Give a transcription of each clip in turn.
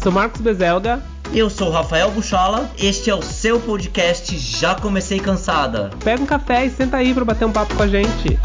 Eu sou Marcos Bezelga. Eu sou o Rafael Buchola. Este é o seu podcast Já Comecei Cansada. Pega um café e senta aí para bater um papo com a gente.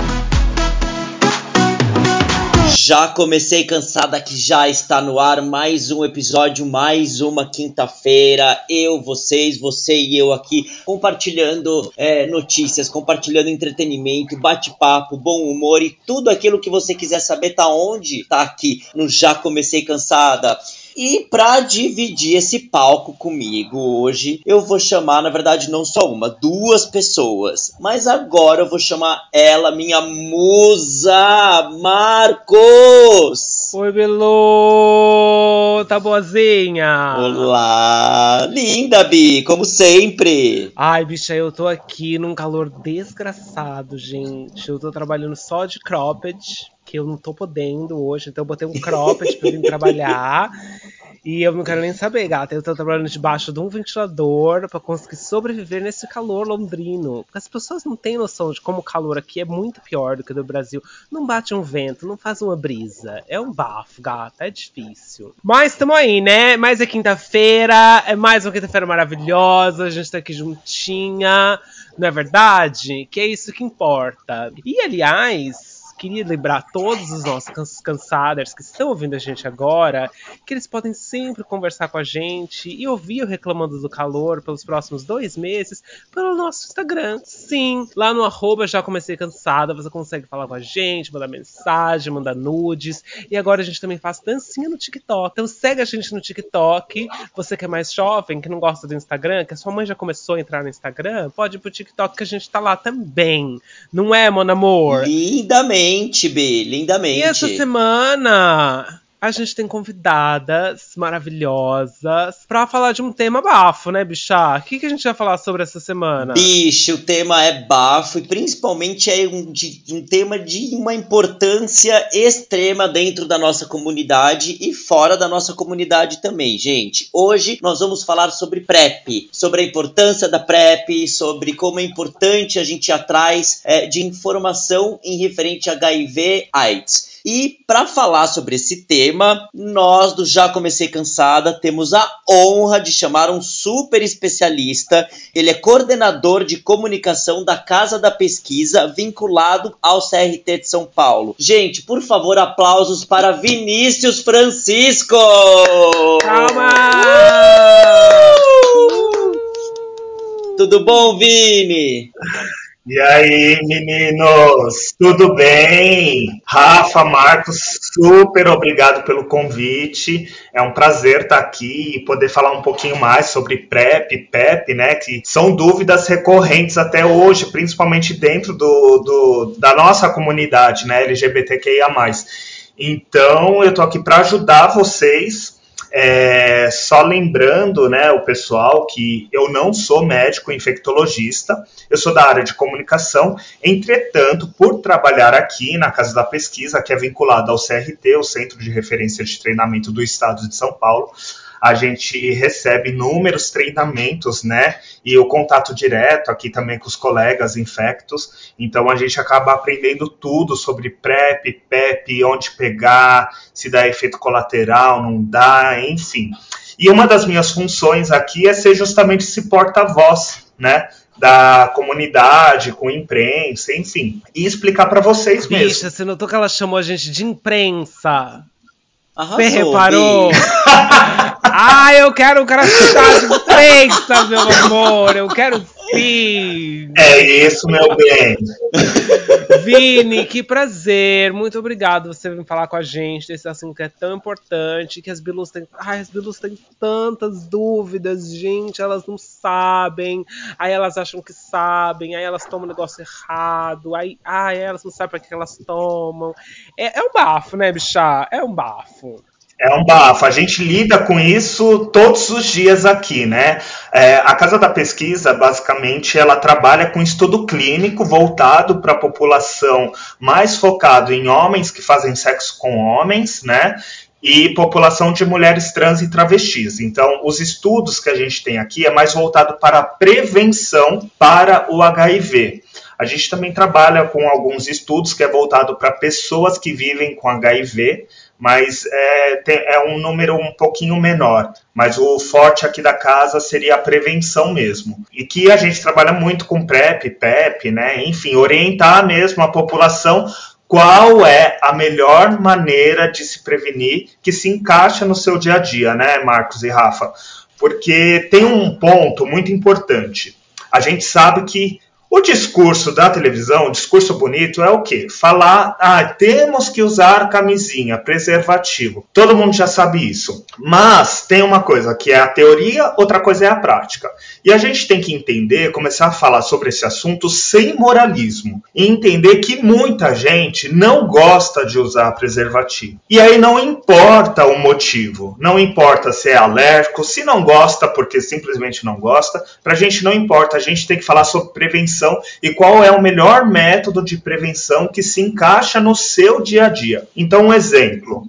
Já comecei cansada que já está no ar mais um episódio, mais uma quinta-feira. Eu, vocês, você e eu aqui compartilhando é, notícias, compartilhando entretenimento, bate-papo, bom humor e tudo aquilo que você quiser saber tá onde? Tá aqui no Já Comecei Cansada. E para dividir esse palco comigo hoje, eu vou chamar, na verdade, não só uma, duas pessoas. Mas agora eu vou chamar ela, minha musa, Marcos! Oi, Belo! Tá boazinha? Olá! Linda, Bi, como sempre! Ai, bicha, eu tô aqui num calor desgraçado, gente. Eu tô trabalhando só de cropped que eu não tô podendo hoje, então eu botei um cropped pra vir trabalhar. E eu não quero nem saber, gata. Eu tô trabalhando debaixo de um ventilador para conseguir sobreviver nesse calor londrino. Porque as pessoas não têm noção de como o calor aqui é muito pior do que do Brasil. Não bate um vento, não faz uma brisa. É um bafo, gata. É difícil. Mas tamo aí, né? Mais é quinta-feira. É mais uma quinta-feira maravilhosa. A gente tá aqui juntinha. Não é verdade? Que é isso que importa. E aliás queria lembrar todos os nossos cansaders que estão ouvindo a gente agora que eles podem sempre conversar com a gente e ouvir o Reclamando do Calor pelos próximos dois meses pelo nosso Instagram. Sim, lá no arroba já comecei cansada, você consegue falar com a gente, mandar mensagem, mandar nudes. E agora a gente também faz dancinha no TikTok. Então segue a gente no TikTok. Você que é mais jovem, que não gosta do Instagram, que a sua mãe já começou a entrar no Instagram, pode ir pro TikTok que a gente tá lá também. Não é, mon amor? Lindamente lindamente, B, lindamente. E essa semana a gente tem convidadas maravilhosas para falar de um tema bafo, né, bicha? O que, que a gente vai falar sobre essa semana? Bicho, o tema é bafo e principalmente é um, de, um tema de uma importância extrema dentro da nossa comunidade e fora da nossa comunidade também, gente. Hoje nós vamos falar sobre PrEP, sobre a importância da PrEP, sobre como é importante a gente ir atrás é, de informação em referente a HIV AIDS. E para falar sobre esse tema, nós do Já Comecei Cansada temos a honra de chamar um super especialista. Ele é coordenador de comunicação da Casa da Pesquisa, vinculado ao CRT de São Paulo. Gente, por favor, aplausos para Vinícius Francisco! Calma! Uh! Tudo bom, Vini? E aí, meninos, tudo bem? Rafa, Marcos, super obrigado pelo convite. É um prazer estar aqui e poder falar um pouquinho mais sobre PrEP, PEP, né? Que são dúvidas recorrentes até hoje, principalmente dentro do, do da nossa comunidade, né? LGBTQIA. Então, eu tô aqui para ajudar vocês é, só lembrando, né, o pessoal que eu não sou médico infectologista, eu sou da área de comunicação. Entretanto, por trabalhar aqui na Casa da Pesquisa, que é vinculada ao CRT, o Centro de Referência de Treinamento do Estado de São Paulo, a gente recebe inúmeros treinamentos, né? E o contato direto aqui também com os colegas infectos. Então a gente acaba aprendendo tudo sobre PrEP, PEP, onde pegar, se dá efeito colateral, não dá, enfim. E uma das minhas funções aqui é ser justamente esse porta-voz, né? da comunidade, com imprensa, enfim, e explicar para vocês Bicha, mesmo. você notou que ela chamou a gente de imprensa? Arrasou, Você reparou? Ah, eu quero um crachá de imprensa, meu amor. Eu quero sim. É isso, meu bem. Vini, que prazer. Muito obrigado você vir falar com a gente desse assunto que é tão importante. Que as Bilus têm. Ai, as Bilus têm tantas dúvidas, gente. Elas não sabem. Aí elas acham que sabem. Aí elas tomam um negócio errado. Aí, ai, elas não sabem para que elas tomam. É, é um bafo, né, bicha? É um bafo. É um bafo. A gente lida com isso todos os dias aqui, né? É, a Casa da Pesquisa, basicamente, ela trabalha com estudo clínico voltado para a população mais focado em homens que fazem sexo com homens, né? E população de mulheres trans e travestis. Então, os estudos que a gente tem aqui é mais voltado para a prevenção para o HIV. A gente também trabalha com alguns estudos que é voltado para pessoas que vivem com HIV, mas é, é, um número um pouquinho menor. Mas o forte aqui da casa seria a prevenção mesmo. E que a gente trabalha muito com PrEP, PEP, né? Enfim, orientar mesmo a população qual é a melhor maneira de se prevenir que se encaixa no seu dia a dia, né, Marcos e Rafa? Porque tem um ponto muito importante. A gente sabe que o discurso da televisão, o discurso bonito, é o quê? Falar, ah, temos que usar camisinha, preservativo. Todo mundo já sabe isso. Mas tem uma coisa que é a teoria, outra coisa é a prática. E a gente tem que entender, começar a falar sobre esse assunto sem moralismo. E entender que muita gente não gosta de usar preservativo. E aí não importa o motivo. Não importa se é alérgico, se não gosta porque simplesmente não gosta. Pra gente não importa. A gente tem que falar sobre prevenção e qual é o melhor método de prevenção que se encaixa no seu dia a dia. Então, um exemplo.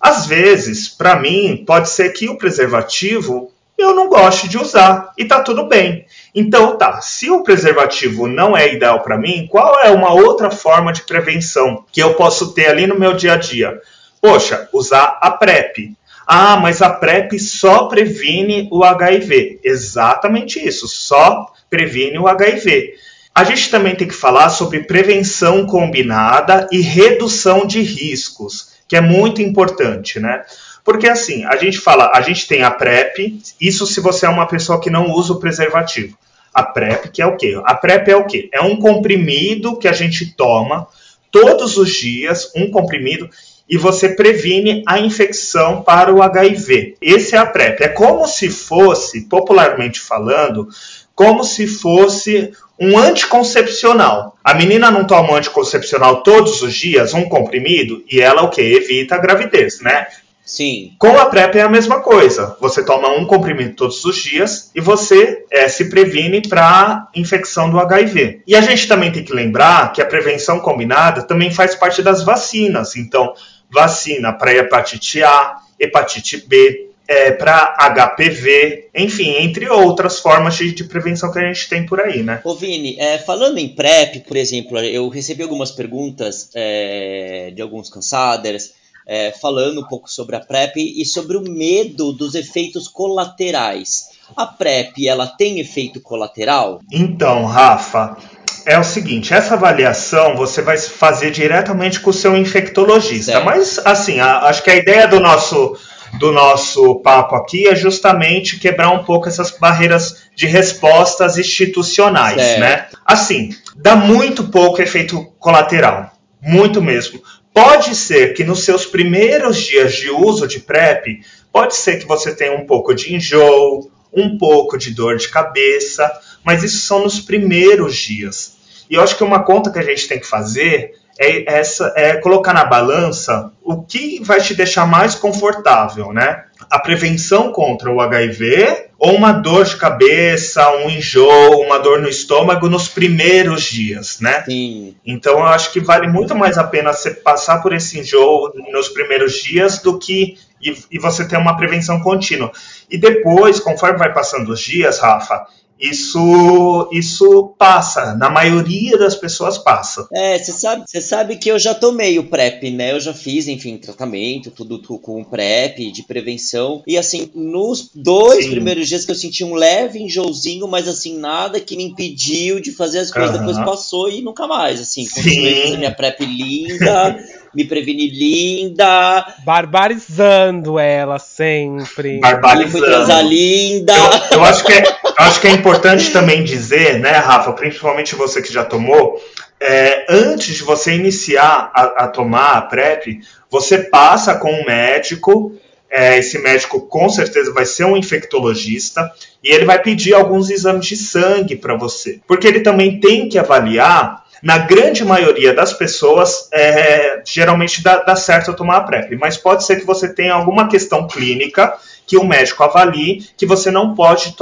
Às vezes, para mim, pode ser que o preservativo eu não goste de usar e tá tudo bem. Então, tá, se o preservativo não é ideal para mim, qual é uma outra forma de prevenção que eu posso ter ali no meu dia a dia? Poxa, usar a PrEP. Ah, mas a PrEP só previne o HIV. Exatamente isso, só previne o HIV. A gente também tem que falar sobre prevenção combinada e redução de riscos, que é muito importante, né? Porque assim, a gente fala, a gente tem a PrEP, isso se você é uma pessoa que não usa o preservativo. A PrEP, que é o quê? A PrEP é o quê? É um comprimido que a gente toma todos os dias, um comprimido, e você previne a infecção para o HIV. Esse é a PrEP. É como se fosse, popularmente falando, como se fosse um anticoncepcional. A menina não toma um anticoncepcional todos os dias, um comprimido, e ela o que? Evita a gravidez, né? Sim. Com a PrEP é a mesma coisa. Você toma um comprimido todos os dias e você é, se previne para infecção do HIV. E a gente também tem que lembrar que a prevenção combinada também faz parte das vacinas. Então, vacina para hepatite A, hepatite B, é, para HPV, enfim, entre outras formas de, de, prevenção que a gente tem por aí, né? Ô Vini, é, falando em PrEP, por exemplo, eu recebi algumas perguntas é, de alguns cansaders é, falando um pouco sobre a PrEP e sobre o medo dos efeitos colaterais. A PrEP, ela tem efeito colateral? Então, Rafa, é o seguinte, essa avaliação você vai fazer diretamente com o seu infectologista. Certo. Mas, assim, a, acho que a ideia do nosso do nosso papo aqui é justamente quebrar um pouco essas barreiras de respostas institucionais, certo. né? Assim, dá muito pouco efeito colateral, muito mesmo. Pode ser que nos seus primeiros dias de uso de PrEP, pode ser que você tenha um pouco de enjoo, um pouco de dor de cabeça, mas isso são nos primeiros dias. E eu acho que uma conta que a gente tem que fazer é, essa, é colocar na balança o que vai te deixar mais confortável, né? A prevenção contra o HIV ou uma dor de cabeça, um enjoo, uma dor no estômago nos primeiros dias, né? Sim. Então eu acho que vale muito mais a pena você passar por esse enjoo nos primeiros dias do que e, e você ter uma prevenção contínua. E depois, conforme vai passando os dias, Rafa, isso isso passa. Na maioria das pessoas passa. É, você sabe, você sabe que eu já tomei o PrEP, né? Eu já fiz, enfim, tratamento, tudo, tudo com PrEP de prevenção. E assim, nos dois Sim. primeiros dias que eu senti um leve enjoozinho, mas assim, nada que me impediu de fazer as coisas. Uhum. Depois passou e nunca mais, assim. Continuei fazendo minha PrEP linda. Me prevenir linda. Barbarizando ela sempre. Barbarizando. Fui linda. Eu, eu, acho que é, eu acho que é importante também dizer, né, Rafa, principalmente você que já tomou, é, antes de você iniciar a, a, tomar a PrEP, você passa com um médico. É, esse médico com certeza vai ser um infectologista e ele vai pedir alguns exames de sangue para você, porque ele também tem que avaliar na grande maioria das pessoas, é, geralmente dá, dá certo tomar a PrEP, mas pode ser que você tenha alguma questão clínica que o médico avalie que você não pode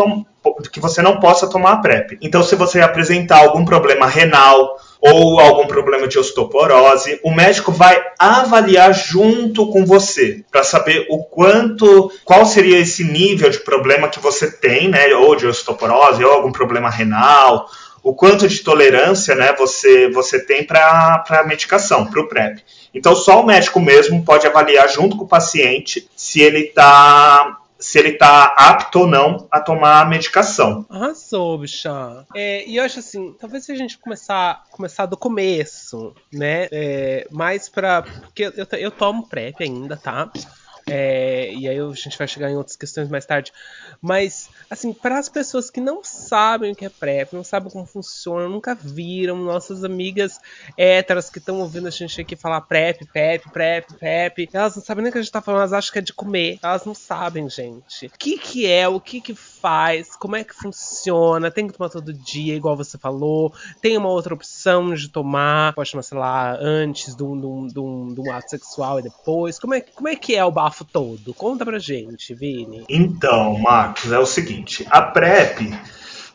que você não possa tomar a PrEP. Então, se você apresentar algum problema renal ou algum problema de osteoporose, o médico vai avaliar junto com você para saber o quanto, qual seria esse nível de problema que você tem, né, ou de osteoporose ou algum problema renal o quanto de tolerância né, você, você tem para a medicação, para o PrEP. Então, só o médico mesmo pode avaliar junto com o paciente se ele está se ele está apto ou não a tomar a medicação. Arrasou, bicha. É, e eu acho assim, talvez se a gente começar, começar do começo, né? É, mais pra. Porque eu, eu tomo PrEP ainda, tá? É, e aí a gente vai chegar em outras questões mais tarde. Mas, assim, para as pessoas que não sabem o que é PrEP, não sabem como funciona, nunca viram, nossas amigas héteras que estão ouvindo a gente aqui falar PrEP, PrEP, PrEP, PrEP, elas não sabem nem o que a gente tá falando, elas acham que é de comer. Elas não sabem, gente. O que que é, o que que faz, como é que funciona, tem que tomar todo dia, igual você falou, tem uma outra opção de tomar, pode tomar, sei lá, antes de um, de um, de um ato sexual e depois. Como é, como é que é o bafo todo? Conta pra gente, Vini. Então, Marcos, é o seguinte, a PrEP,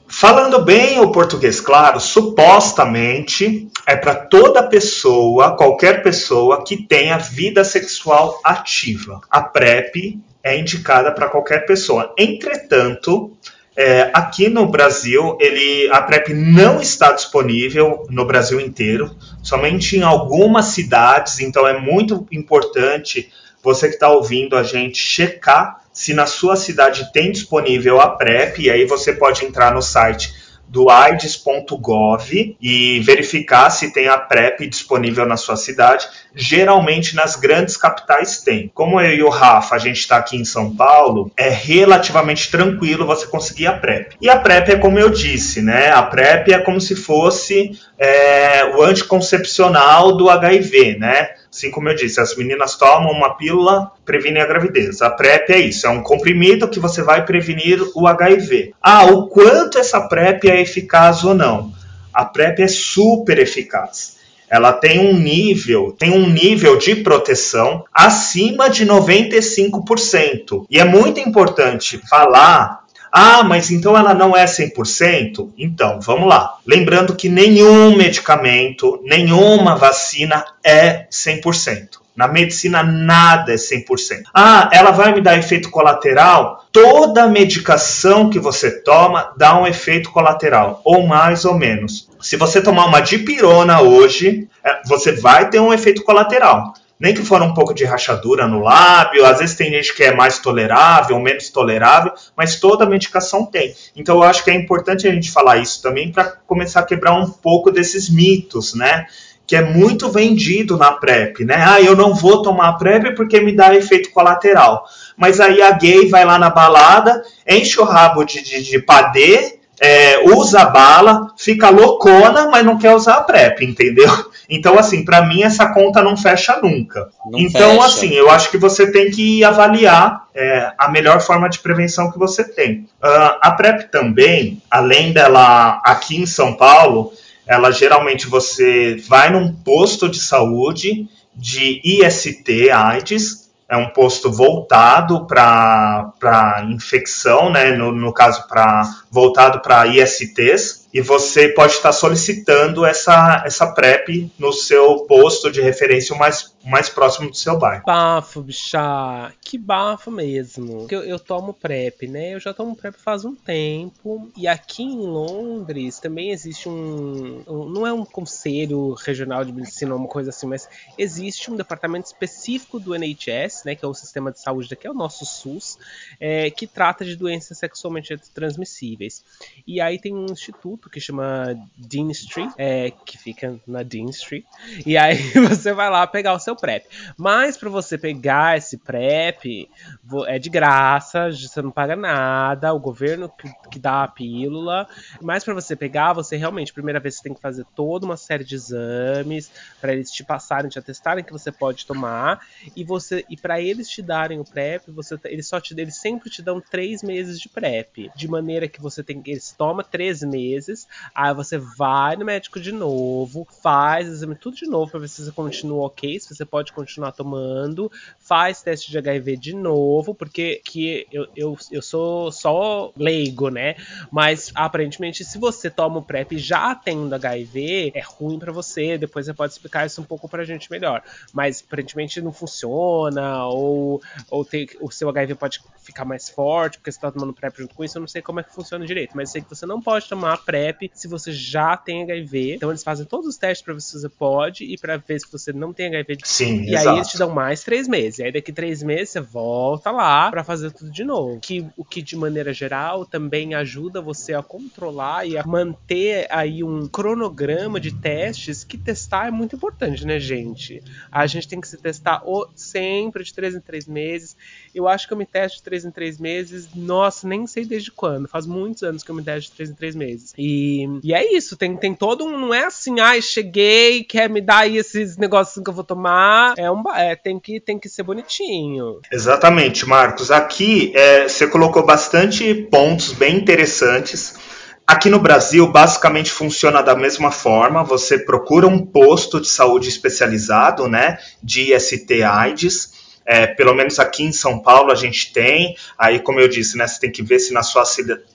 falando bem o português claro, supostamente é para toda pessoa, qualquer pessoa que tenha vida sexual ativa. A PrEP é indicada para qualquer pessoa. Entretanto, é, aqui no Brasil, ele, a PrEP não está disponível no Brasil inteiro, somente em algumas cidades, então é muito importante você que está ouvindo a gente checar se na sua cidade tem disponível a PrEP, e aí você pode entrar no site do AIDS.gov e verificar se tem a PrEP disponível na sua cidade. Geralmente nas grandes capitais tem. Como eu e o Rafa, a gente está aqui em São Paulo, é relativamente tranquilo você conseguir a PrEP. E a PrEP é como eu disse, né? A PrEP é como se fosse é, o anticoncepcional do HIV, né? Assim como eu disse, as meninas tomam uma pílula, previnem a gravidez. A PrEP é isso, é um comprimido que você vai prevenir o HIV. Ah, o quanto essa PrEP é eficaz ou não? A PrEP é super eficaz. Ela tem um nível, tem um nível de proteção acima de 95%. E é muito importante falar ah, mas então ela não é 100%? Então, vamos lá. Lembrando que nenhum medicamento, nenhuma vacina é 100%. Na medicina, nada é 100%. Ah, ela vai me dar efeito colateral? Toda medicação que você toma dá um efeito colateral, ou mais ou menos. Se você tomar uma dipirona hoje, é, você vai ter um efeito colateral nem que for um pouco de rachadura no lábio, às vezes tem gente que é mais tolerável, menos tolerável, mas toda medicação tem. Então eu acho que é importante a gente falar isso também para começar a quebrar um pouco desses mitos, né? Que é muito vendido na PrEP, né? Ah, eu não vou tomar a PrEP porque me dá efeito colateral. Mas aí a gay vai lá na balada, enche o rabo de, de, de padê, é, usa a bala, fica loucona, mas não quer usar a PrEP, entendeu? Então, assim, para mim essa conta não fecha nunca. Não então, fecha. assim, eu acho que você tem que avaliar é, a melhor forma de prevenção que você tem. Uh, a PrEP também, além dela aqui em São Paulo, ela geralmente você vai num posto de saúde de IST, AIDS, é um posto voltado para infecção, né? no, no caso, pra, voltado para ISTs, e você pode estar solicitando essa, essa PrEP no seu posto de referência mais, mais próximo do seu bairro. Bafo, bicha. Que bafo mesmo. Eu, eu tomo PrEP, né? Eu já tomo PrEP faz um tempo. E aqui em Londres também existe um. um não é um conselho regional de medicina ou uma coisa assim, mas existe um departamento específico do NHS, né? Que é o sistema de saúde daqui, é o nosso SUS, é, que trata de doenças sexualmente transmissíveis. E aí tem um instituto que chama Dean Street, é, que fica na Dean Street. E aí você vai lá pegar o seu PrEP. Mas para você pegar esse PrEP, é de graça, você não paga nada, o governo que, dá a pílula. Mas para você pegar, você realmente, primeira vez, você tem que fazer toda uma série de exames para eles te passarem, te atestarem que você pode tomar. E você e para eles te darem o PrEP, você, eles só te eles sempre te dão três meses de PrEP, de maneira que você tem eles toma três meses meses. Aí você vai no médico de novo, faz exame tudo de novo para ver se você continua ok, se você pode continuar tomando, faz teste de HIV de novo, porque que eu, eu, eu sou só leigo, né? Mas aparentemente, se você toma o PrEP já tendo HIV, é ruim para você. Depois você pode explicar isso um pouco pra gente melhor. Mas aparentemente não funciona, ou, ou tem, o seu HIV pode ficar mais forte porque você tá tomando PrEP junto com isso. Eu não sei como é que funciona direito, mas sei que você não pode tomar PrEP PrEP se você já tem HIV. Então eles fazem todos os testes para ver se você pode e para ver se você não tem HIV. Sim, e exato. aí eles te dão mais três meses. E aí daqui três meses você volta lá para fazer tudo de novo. Que, o que de maneira geral também ajuda você a controlar e a manter aí um cronograma de testes que testar é muito importante, né, gente? A gente tem que se testar sempre de três em três meses. Eu acho que eu me testo de três em três meses. Nossa, nem sei desde quando. Faz muitos anos que eu me testo de três em três meses. E, e é isso. Tem, tem todo um. Não é assim, ai, cheguei, quer me dar aí esses negócios que eu vou tomar. É um. É, tem, que, tem que ser bonitinho. Exatamente, Marcos. Aqui é, você colocou bastante pontos bem interessantes. Aqui no Brasil, basicamente funciona da mesma forma. Você procura um posto de saúde especializado, né, de IST/AIDS. É, pelo menos aqui em São Paulo a gente tem. Aí, como eu disse, né, você tem que ver se na sua,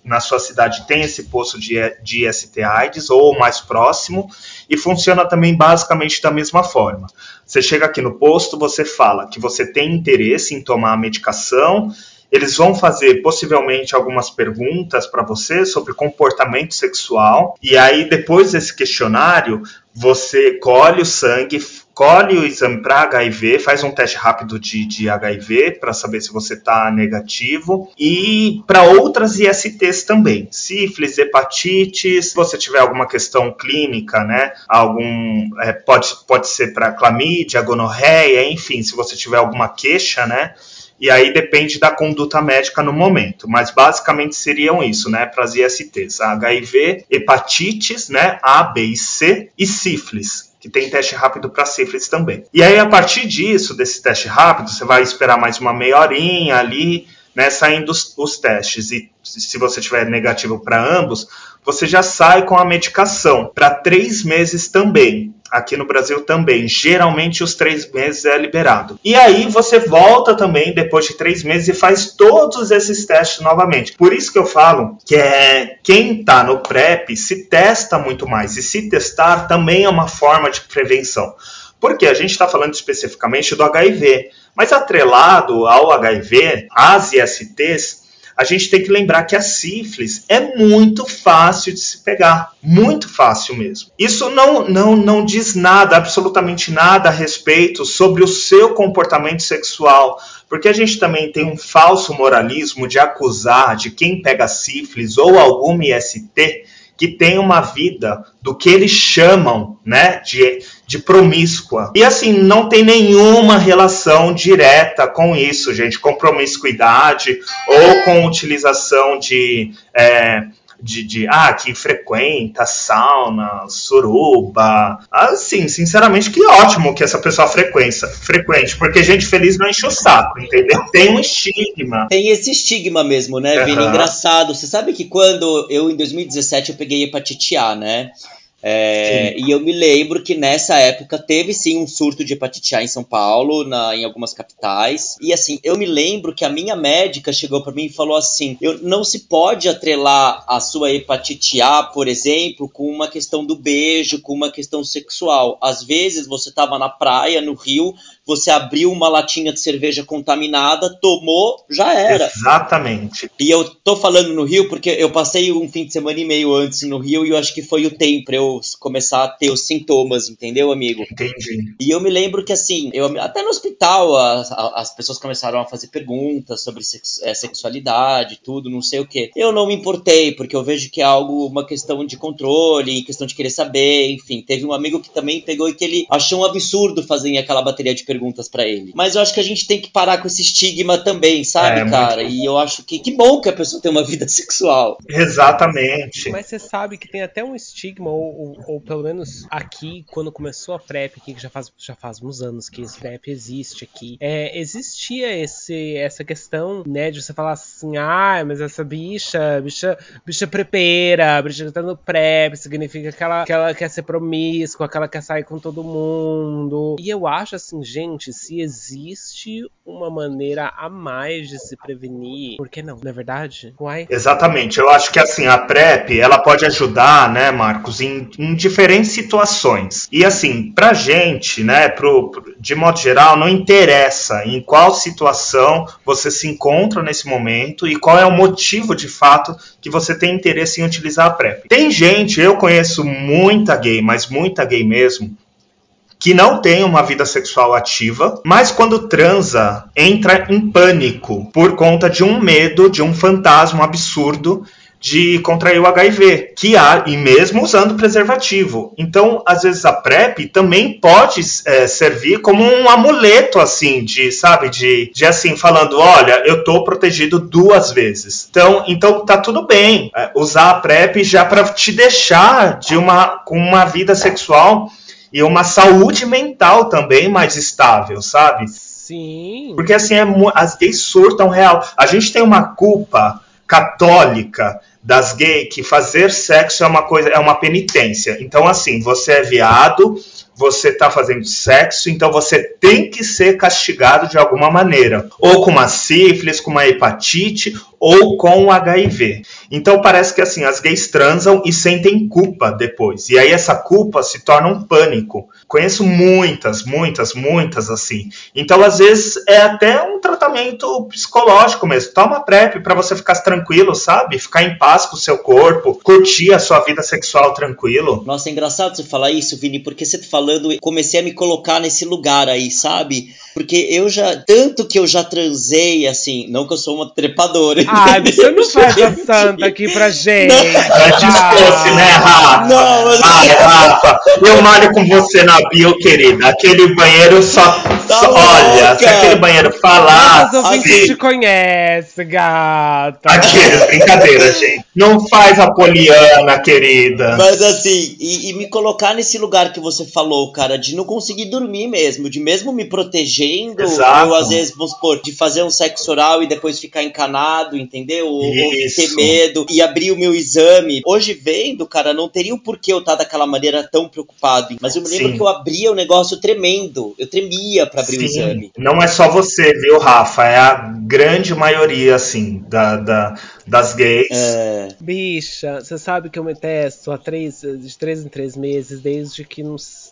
na sua cidade tem esse posto de, de IST/AIDS ou mais próximo. E funciona também basicamente da mesma forma. Você chega aqui no posto, você fala que você tem interesse em tomar a medicação eles vão fazer possivelmente algumas perguntas para você sobre comportamento sexual. E aí, depois desse questionário, você colhe o sangue, colhe o exame para HIV, faz um teste rápido de, de HIV para saber se você está negativo. E para outras ISTs também, sífilis, hepatite, se você tiver alguma questão clínica, né? Algum é, pode, pode ser para clamídia, gonorreia, enfim, se você tiver alguma queixa, né? e aí depende da conduta médica no momento, mas basicamente seriam isso, né, para as ISTs, HIV, hepatites, né, A, B e C e sífilis, que tem teste rápido para sífilis também. E aí a partir disso, desse teste rápido, você vai esperar mais uma meia horinha ali, né, saindo os, os testes e se você tiver negativo para ambos, você já sai com a medicação para três meses também. Aqui no Brasil também. Geralmente os três meses é liberado. E aí você volta também depois de três meses e faz todos esses testes novamente. Por isso que eu falo que é quem está no PrEP se testa muito mais. E se testar também é uma forma de prevenção. Porque a gente está falando especificamente do HIV. Mas atrelado ao HIV, as ISTs, a gente tem que lembrar que a sífilis é muito fácil de se pegar, muito fácil mesmo. Isso não, não, não diz nada, absolutamente nada a respeito sobre o seu comportamento sexual, porque a gente também tem um falso moralismo de acusar de quem pega sífilis ou alguma IST que tem uma vida do que eles chamam né, de, de promíscua. E assim, não tem nenhuma relação direta com isso, gente, com promiscuidade ou com utilização de. É, de, de, ah, que frequenta sauna, suruba. Assim, sinceramente, que ótimo que essa pessoa frequenta, frequente, porque gente feliz não enche o saco, entendeu? Tem um estigma. Tem esse estigma mesmo, né, Vini? Uhum. Engraçado. Você sabe que quando eu, em 2017, eu peguei hepatite A, né? É, e eu me lembro que nessa época teve sim um surto de hepatite A em São Paulo, na, em algumas capitais. E assim, eu me lembro que a minha médica chegou para mim e falou assim: eu, não se pode atrelar a sua hepatite A, por exemplo, com uma questão do beijo, com uma questão sexual. Às vezes você estava na praia, no rio, você abriu uma latinha de cerveja contaminada, tomou, já era. Exatamente. E eu tô falando no Rio porque eu passei um fim de semana e meio antes no Rio e eu acho que foi o tempo pra eu começar a ter os sintomas, entendeu, amigo? Entendi. E eu me lembro que assim, eu até no hospital as, as pessoas começaram a fazer perguntas sobre sex, é, sexualidade, tudo, não sei o que. Eu não me importei porque eu vejo que é algo, uma questão de controle, questão de querer saber, enfim. Teve um amigo que também pegou e que ele achou um absurdo fazer aquela bateria de perguntas perguntas para ele. Mas eu acho que a gente tem que parar com esse estigma também, sabe, é, cara? E eu acho que que bom que a pessoa tem uma vida sexual. Exatamente. Mas você sabe que tem até um estigma, ou, ou, ou pelo menos aqui, quando começou a PrEP, aqui, que já faz, já faz uns anos que esse PrEP existe aqui, é, existia esse, essa questão, né, de você falar assim, ah, mas essa bicha, bicha, bicha prepeira, bicha que tá no PrEP, significa que ela, que ela quer ser promíscua, que ela quer sair com todo mundo. E eu acho assim, gente, gente, se existe uma maneira a mais de se prevenir, por que não? Não é verdade? Uai? Exatamente. Eu acho que assim, a PrEP, ela pode ajudar, né, Marcos, em, em diferentes situações. E assim, pra gente, né, pro, de modo geral, não interessa em qual situação você se encontra nesse momento e qual é o motivo de fato que você tem interesse em utilizar a PrEP. Tem gente, eu conheço muita gay, mas muita gay mesmo, que não tem uma vida sexual ativa, mas quando transa entra em pânico por conta de um medo, de um fantasma absurdo de contrair o HIV, que há, e mesmo usando preservativo. Então, às vezes a PrEP também pode é, servir como um amuleto, assim, de, sabe, de, de assim, falando, olha, eu tô protegido duas vezes. Então, então tá tudo bem é, usar a PrEP já para te deixar de uma, com uma vida sexual e uma saúde mental também mais estável, sabe? Sim. Porque assim, é, as gays surtam real. A gente tem uma culpa católica das gays que fazer sexo é uma coisa, é uma penitência. Então, assim, você é viado, você está fazendo sexo, então você tem que ser castigado de alguma maneira. Ou com uma sífilis, com uma hepatite, ou com HIV. Então parece que assim, as gays transam e sentem culpa depois. E aí essa culpa se torna um pânico. Conheço muitas, muitas, muitas assim. Então às vezes é até um tratamento psicológico mesmo. Toma PrEP para você ficar tranquilo, sabe? Ficar em paz com o seu corpo, curtir a sua vida sexual tranquilo. Nossa, é engraçado você falar isso, Vini, porque você tá falando, comecei a me colocar nesse lugar aí, sabe? Porque eu já, tanto que eu já transei, assim, não que eu sou uma trepadora. Ah, você não faz a santa aqui pra gente. Antes ah. fosse, né, Rafa? Não, mas... Ai, Rafa, eu malho com você na bio, querida. Aquele banheiro só. Tá só olha, se aquele banheiro falar. Mas ouvintes assim, te conhece, gata. Aquele, brincadeira, gente. Não faz a poliana, querida. Mas assim, e, e me colocar nesse lugar que você falou, cara, de não conseguir dormir mesmo, de mesmo me proteger fazendo, Exato. ou às vezes, vamos supor, de fazer um sexo oral e depois ficar encanado, entendeu? Ou, ou ter medo e abrir o meu exame. Hoje vendo, cara, não teria o porquê eu estar daquela maneira tão preocupado. Mas eu me lembro Sim. que eu abria o negócio tremendo. Eu tremia para abrir Sim. o exame. Não é só você, viu, Rafa? É a grande maioria, assim, da, da das gays. É. Bicha, você sabe que eu me testo há três, de três em três meses, desde que,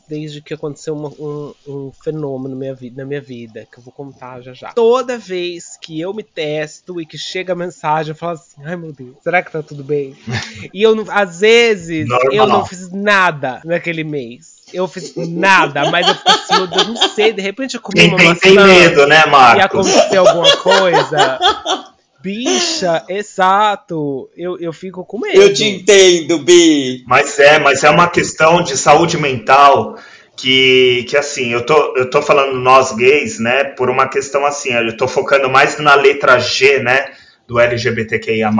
desde que aconteceu uma, um, um, fenômeno na minha, vida, na minha vida, que eu vou contar já já. Toda vez que eu me testo e que chega a mensagem, eu falo assim, ai meu Deus, será que tá tudo bem? e eu, às vezes, Normal. eu não fiz nada naquele mês eu fiz nada, mas eu fico assim, eu não sei, de repente eu comi Quem uma tem, maçã tem medo, né, Marcos? e aconteceu alguma coisa. Bicha, exato. Eu, eu fico com medo. Eu te entendo, Bi. Mas é, mas é uma questão de saúde mental que, que assim, eu tô, eu tô falando nós gays, né, por uma questão assim, eu tô focando mais na letra G, né, do LGBTQIA+,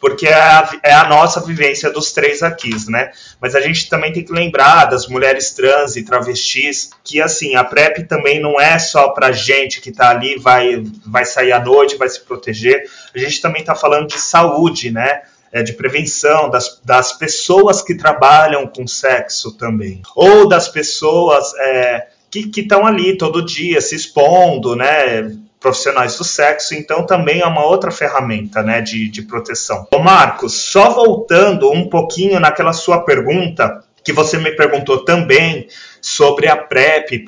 porque é a, é a, nossa vivência dos três aqui, né? Mas a gente também tem que lembrar das mulheres trans e travestis, que assim, a PrEP também não é só pra gente que tá ali, vai, vai sair à noite, vai se proteger, a gente também tá falando de saúde, né? É, de prevenção das, das pessoas que trabalham com sexo também, ou das pessoas é, que estão ali todo dia se expondo, né? Profissionais do sexo, então também é uma outra ferramenta né, de, de proteção. Ô Marcos, só voltando um pouquinho naquela sua pergunta, que você me perguntou também sobre a PrEP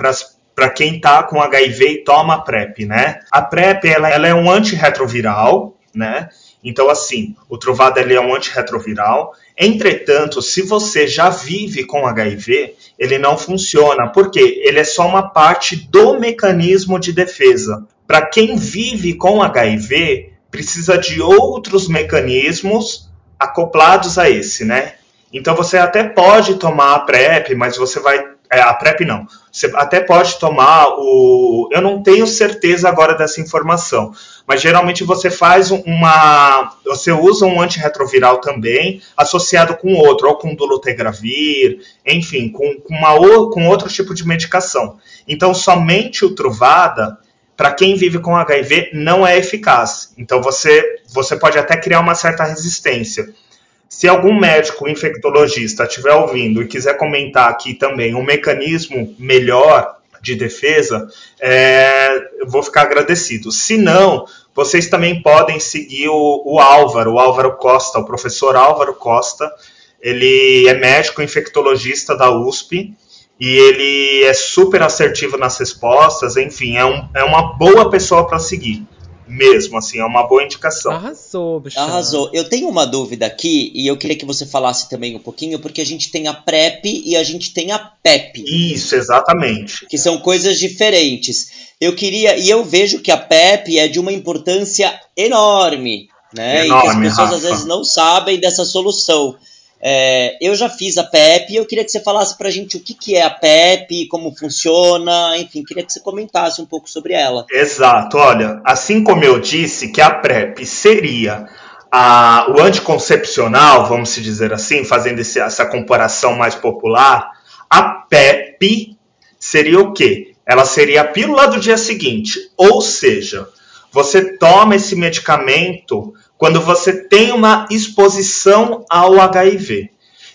para quem está com HIV e toma PrEP, né? A PrEP ela, ela é um antirretroviral, né? Então, assim, o Trovado ele é um antirretroviral. Entretanto, se você já vive com HIV, ele não funciona, porque ele é só uma parte do mecanismo de defesa para quem vive com HIV, precisa de outros mecanismos acoplados a esse, né? Então você até pode tomar a PrEP, mas você vai. É, a PrEP não. Você até pode tomar o. Eu não tenho certeza agora dessa informação, mas geralmente você faz uma. Você usa um antirretroviral também, associado com outro, ou com dolutegravir, enfim, com, uma, com outro tipo de medicação. Então somente o Truvada para quem vive com HIV não é eficaz. Então você, você pode até criar uma certa resistência. Se algum médico infectologista estiver ouvindo e quiser comentar aqui também um mecanismo melhor de defesa, é, eu vou ficar agradecido. Se não, vocês também podem seguir o, o Álvaro, o Álvaro Costa, o professor Álvaro Costa. Ele é médico infectologista da USP e ele é super assertivo nas respostas, enfim, é, um, é uma boa pessoa para seguir mesmo, assim, é uma boa indicação. Arrasou, bicho. Arrasou. Eu tenho uma dúvida aqui e eu queria que você falasse também um pouquinho, porque a gente tem a PrEP e a gente tem a PEP. Isso, exatamente. Que são coisas diferentes. Eu queria, e eu vejo que a PEP é de uma importância enorme, né? Enorme, e que as pessoas Rafa. às vezes não sabem dessa solução. É, eu já fiz a PEP e eu queria que você falasse pra gente o que, que é a PEP, como funciona, enfim, queria que você comentasse um pouco sobre ela. Exato, olha, assim como eu disse que a PrEP seria a, o anticoncepcional, vamos se dizer assim, fazendo esse, essa comparação mais popular, a PEP seria o quê? Ela seria a pílula do dia seguinte, ou seja, você toma esse medicamento quando você tem uma exposição ao HIV.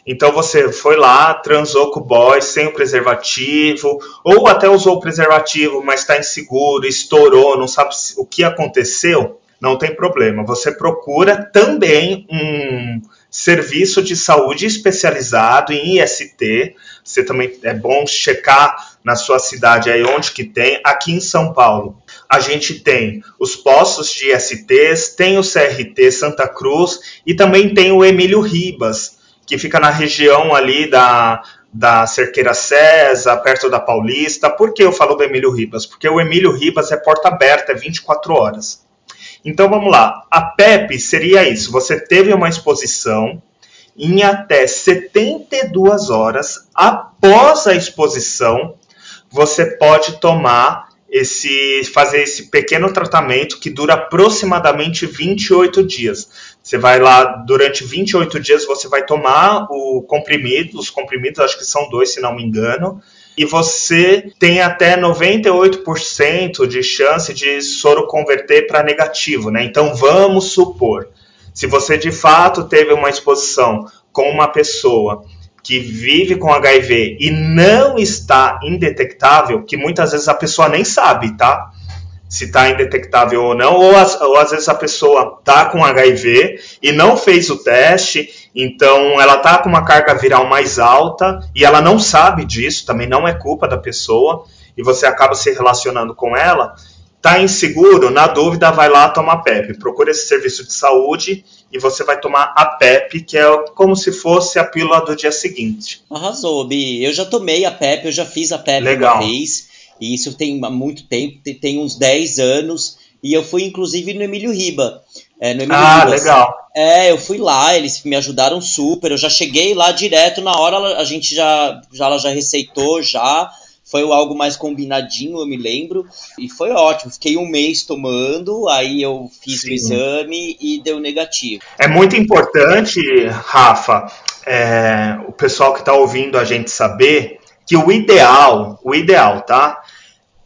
Então você foi lá, transou com o boy sem o preservativo, ou até usou o preservativo, mas está inseguro, estourou, não sabe o que aconteceu, não tem problema. Você procura também um serviço de saúde especializado em IST. Você também é bom checar na sua cidade aí onde que tem. Aqui em São Paulo, a gente tem os postos de ISTs, tem o CRT Santa Cruz e também tem o Emílio Ribas, que fica na região ali da, da Cerqueira César, perto da Paulista. Por que eu falo do Emílio Ribas? Porque o Emílio Ribas é porta aberta, é 24 horas. Então vamos lá. A PEP seria isso: você teve uma exposição em até 72 horas após a exposição, você pode tomar esse fazer esse pequeno tratamento que dura aproximadamente 28 dias. Você vai lá durante 28 dias você vai tomar o comprimido, os comprimidos acho que são dois se não me engano, e você tem até 98% de chance de soro converter para negativo, né? Então vamos supor, se você de fato teve uma exposição com uma pessoa que vive com HIV e não está indetectável, que muitas vezes a pessoa nem sabe, tá? Se está indetectável ou não, ou, as, ou às vezes a pessoa está com HIV e não fez o teste, então ela está com uma carga viral mais alta e ela não sabe disso, também não é culpa da pessoa, e você acaba se relacionando com ela. Tá inseguro? Na dúvida, vai lá tomar PEP. Procura esse serviço de saúde e você vai tomar a PEP, que é como se fosse a pílula do dia seguinte. Arrasou, Bi. Eu já tomei a PEP, eu já fiz a PEP Legal. uma vez. E isso tem há muito tempo, tem, uns 10 anos. E eu fui, inclusive, no Emílio Riba. É, no Emílio Ah, Ribas. legal. É, eu fui lá, eles me ajudaram super. Eu já cheguei lá direto na hora, a gente já, já ela já receitou já. Foi algo mais combinadinho, eu me lembro. E foi ótimo. Fiquei um mês tomando, aí eu fiz o Sim. exame e deu negativo. É muito importante, Rafa, é, o pessoal que está ouvindo a gente saber que o ideal, o ideal, tá?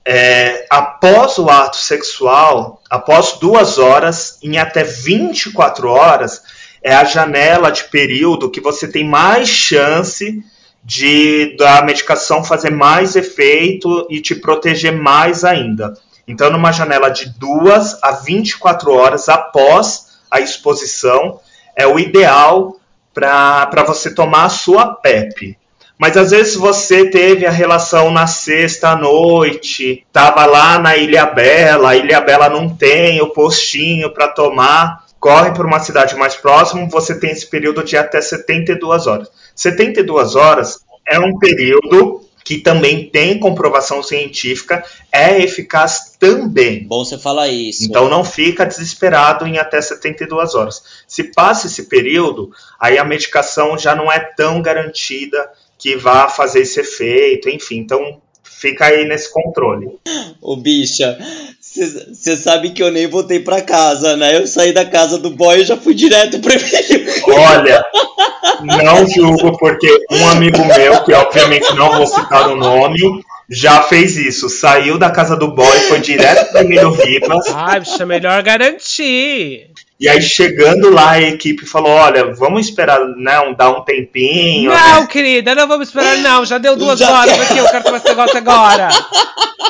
É, após o ato sexual, após duas horas, em até 24 horas, é a janela de período que você tem mais chance de da medicação fazer mais efeito e te proteger mais ainda. Então, numa janela de duas a 24 horas após a exposição, é o ideal para você tomar a sua PEP. Mas às vezes você teve a relação na sexta à noite, estava lá na Ilha Bela, a Ilha Bela não tem o postinho para tomar, corre para uma cidade mais próxima, você tem esse período de até 72 horas. 72 horas é um período que também tem comprovação científica, é eficaz também. Bom você falar isso. Então não fica desesperado em até 72 horas. Se passa esse período, aí a medicação já não é tão garantida que vá fazer esse efeito, enfim. Então fica aí nesse controle. Ô bicha, você sabe que eu nem voltei pra casa, né? Eu saí da casa do boy e já fui direto pro Emílio. Olha, não julgo porque um amigo meu, que obviamente não vou citar o nome, já fez isso. Saiu da casa do boy, foi direto pro Emílio Ribas. Ai, bicho, é melhor garantir. E aí, chegando lá, a equipe falou: olha, vamos esperar, né, dar um tempinho. Não, né? querida, não vamos esperar, não. Já deu duas Já horas aqui, eu quero tomar esse negócio agora.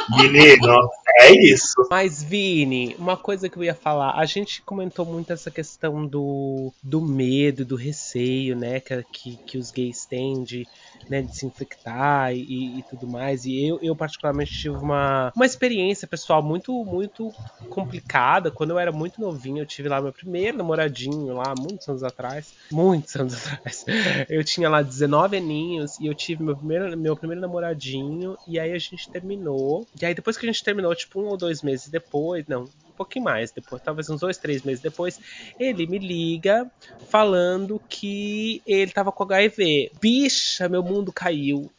Menino, é isso. Mas, Vini, uma coisa que eu ia falar, a gente comentou muito essa questão do, do medo, do receio, né, que, que, que os gays têm de, né, de se infectar e, e tudo mais. E eu, eu, particularmente, tive uma, uma experiência pessoal muito, muito complicada. Quando eu era muito novinho, eu tive lá meu primeiro namoradinho, lá, muitos anos atrás. Muitos anos atrás. Eu tinha lá 19 aninhos e eu tive meu primeiro, meu primeiro namoradinho. E aí a gente terminou. E aí depois que a gente terminou, tipo, um ou dois meses depois, não, pouquinho mais depois, talvez uns dois, três meses depois, ele me liga falando que ele tava com HIV. Bicha, meu mundo caiu.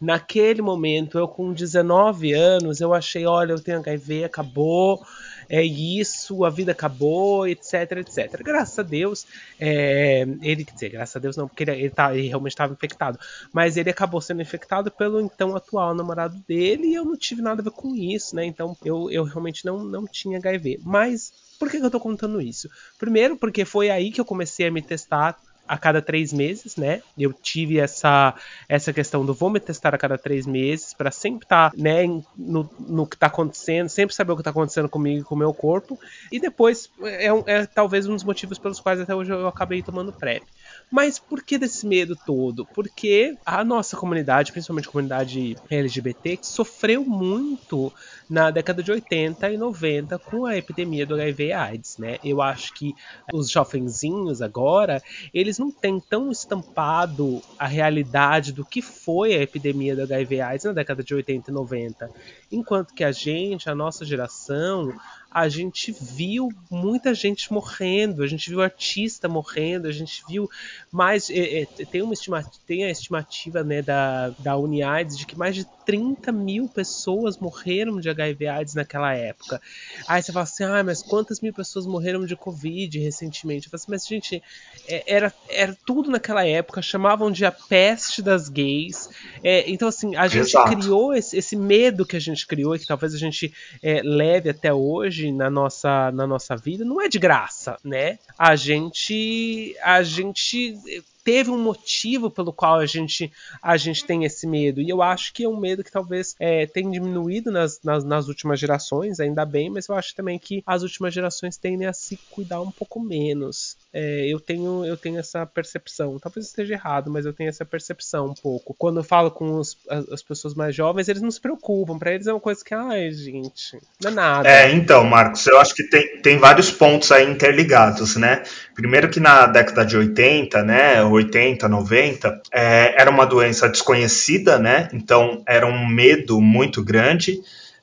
Naquele momento, eu com 19 anos, eu achei, olha, eu tenho HIV, acabou, é isso, a vida acabou, etc, etc. Graças a Deus, é, ele, quer dizer, graças a Deus não, porque ele, ele, tá, ele realmente estava infectado, mas ele acabou sendo infectado pelo então atual namorado dele e eu não tive nada a ver com isso, né? Então eu, eu realmente não, não tinha HIV. Mas por que, que eu tô contando isso? Primeiro, porque foi aí que eu comecei a me testar a cada três meses, né? Eu tive essa, essa questão do vou me testar a cada três meses para sempre estar, tá, né, no, no que está acontecendo, sempre saber o que está acontecendo comigo e com o meu corpo. E depois é, é, talvez um dos motivos pelos quais até hoje eu acabei tomando PrEP. Mas por que desse medo todo? Porque a nossa comunidade, principalmente a comunidade LGBT, sofreu muito na década de 80 e 90 com a epidemia do HIV AIDS, né? Eu acho que os jovenzinhos agora, eles não têm tão estampado a realidade do que foi a epidemia do HIV AIDS na década de 80 e 90. Enquanto que a gente, a nossa geração, a gente viu muita gente morrendo, a gente viu artista morrendo, a gente viu mais. É, é, tem, uma estimativa, tem a estimativa né, da, da Uniaids de que mais de 30 mil pessoas morreram de HIV AIDS naquela época. Aí você fala assim, ah, mas quantas mil pessoas morreram de Covid recentemente? Eu falo assim, mas gente, é, era, era tudo naquela época, chamavam de a peste das gays. É, então, assim, a gente Exato. criou esse, esse, medo que a gente criou e que talvez a gente é, leve até hoje na nossa, na nossa vida, não é de graça, né? A gente. A gente teve um motivo pelo qual a gente, a gente tem esse medo. E eu acho que é um medo que talvez é, tenha diminuído nas, nas, nas, últimas gerações, ainda bem, mas eu acho também que as últimas gerações tendem a se cuidar um pouco menos. É, eu, tenho, eu tenho essa percepção. Talvez esteja errado, mas eu tenho essa percepção um pouco. Quando eu falo com os, as, as, pessoas mais jovens, eles não se preocupam. Para eles é uma coisa que, ai, gente, não é nada. É, então, Marcos, eu acho que tem, tem vários pontos aí interligados, né? Primeiro que na década de 80, né, 80, 90, é, era uma doença desconhecida, né? Então era um medo muito grande.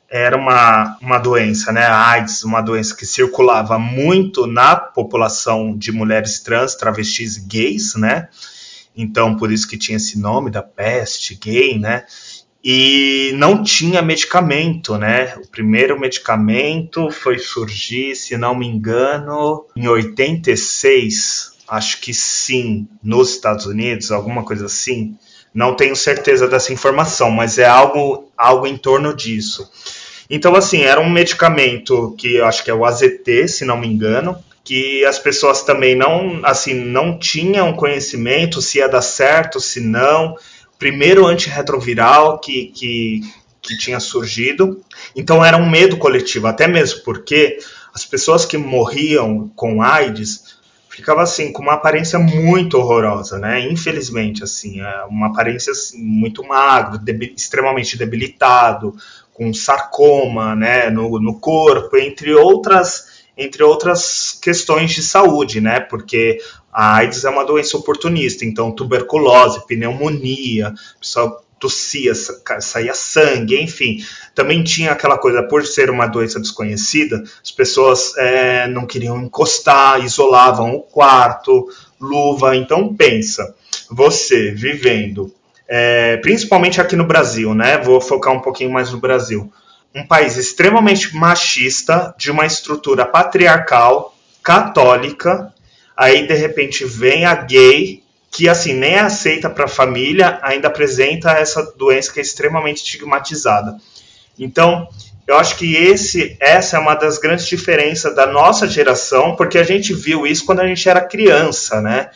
Era uma, uma doença, né? A AIDS, uma doença que circulava muito na população de mulheres trans, travestis e gays, né? Então, por isso que tinha esse nome da peste gay, né? E não tinha medicamento, né? O primeiro medicamento foi surgir, se não me engano, em 86, acho que sim, nos Estados Unidos, alguma coisa assim. Não tenho certeza dessa informação, mas é algo, algo em torno disso. Então, assim, era um medicamento que eu acho que é o AZT, se não me engano, que as pessoas também não, assim, não tinham conhecimento se ia dar certo, se não. Primeiro antirretroviral que, que, que tinha surgido. Então, era um medo coletivo, até mesmo porque as pessoas que morriam com AIDS ficava assim com uma aparência muito horrorosa, né? Infelizmente, assim, uma aparência assim, muito magro, extremamente debilitado, com sarcoma, né, no, no corpo, entre outras entre outras questões de saúde, né? Porque a AIDS é uma doença oportunista, então tuberculose, pneumonia, pessoal tossia, saía sangue, enfim. Também tinha aquela coisa, por ser uma doença desconhecida, as pessoas é, não queriam encostar, isolavam o quarto, luva. Então pensa, você vivendo, é, principalmente aqui no Brasil, né? Vou focar um pouquinho mais no Brasil. Um país extremamente machista, de uma estrutura patriarcal, católica, aí de repente vem a gay que assim nem é aceita para a família, ainda apresenta essa doença que é extremamente estigmatizada. Então, Eu acho que esse, essa é uma das grandes diferenças da nossa geração, porque a gente viu isso quando a gente era criança, né?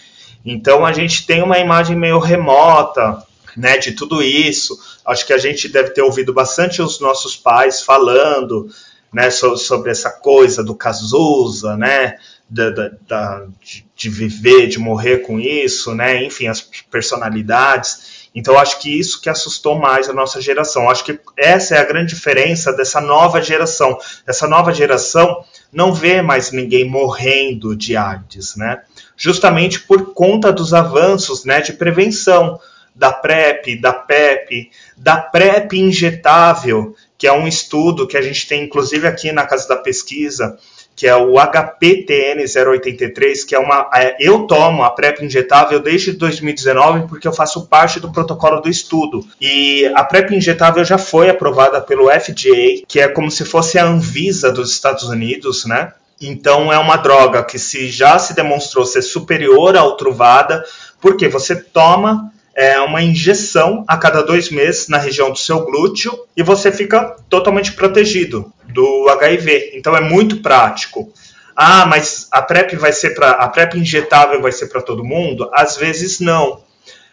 Então a gente tem uma imagem meio remota, né, de tudo isso. Acho que a gente deve ter ouvido bastante os nossos pais falando, né, sobre essa coisa do Cazuza, né, da, da, da, de viver, de morrer com isso, né, enfim, as personalidades. Então, acho que isso que assustou mais a nossa geração. Acho que essa é a grande diferença dessa nova geração. Essa nova geração não vê mais ninguém morrendo de AIDS, né? Justamente por conta dos avanços, né, de prevenção da PrEP, da PEP, da PrEP injetável, que é um estudo que a gente tem inclusive aqui na Casa da Pesquisa, que é o HPTN 083, que é uma. É, eu tomo a PrEP injetável desde 2019 porque eu faço parte do protocolo do estudo. E a PrEP injetável já foi aprovada pelo FDA, que é como se fosse a Anvisa dos Estados Unidos, né? Então é uma droga que se já se demonstrou ser superior à Truvada, porque você toma é uma injeção a cada dois meses na região do seu glúteo e você fica totalmente protegido do HIV. Então é muito prático. Ah, mas a PrEP vai ser para a PrEP injetável vai ser para todo mundo? Às vezes não.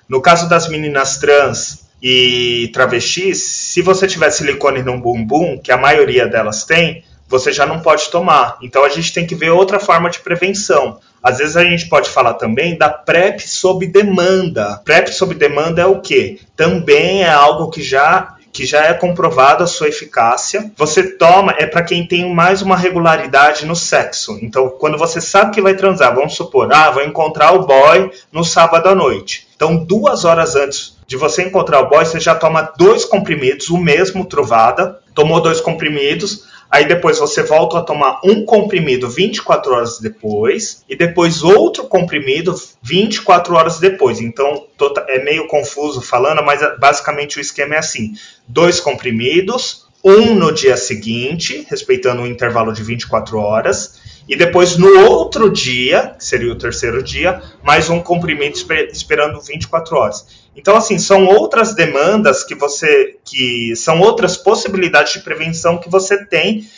No caso das meninas trans e travestis, se você tiver silicone no bumbum, que a maioria delas tem, você já não pode tomar. Então a gente tem que ver outra forma de prevenção. Às vezes a gente pode falar também da PrEP sob demanda. PrEP sob demanda é o quê? Também é algo que já que já é comprovado a sua eficácia. Você toma é para quem tem mais uma regularidade no sexo. Então, quando você sabe que vai transar, vamos supor, ah, vou encontrar o boy no sábado à noite. Então, duas horas antes de você encontrar o boy, você já toma dois comprimidos, o mesmo trovada, tomou dois comprimidos, Aí depois você volta a tomar um comprimido 24 horas depois e depois outro comprimido 24 horas depois. Então tota, é meio confuso falando, mas basicamente o esquema é assim: dois comprimidos, um no dia seguinte, respeitando um intervalo de 24 horas, e depois no outro dia, que seria o terceiro dia, mais um comprimido esperando 24 horas. Então, assim, são outras demandas que você. que são outras possibilidades de prevenção que você tem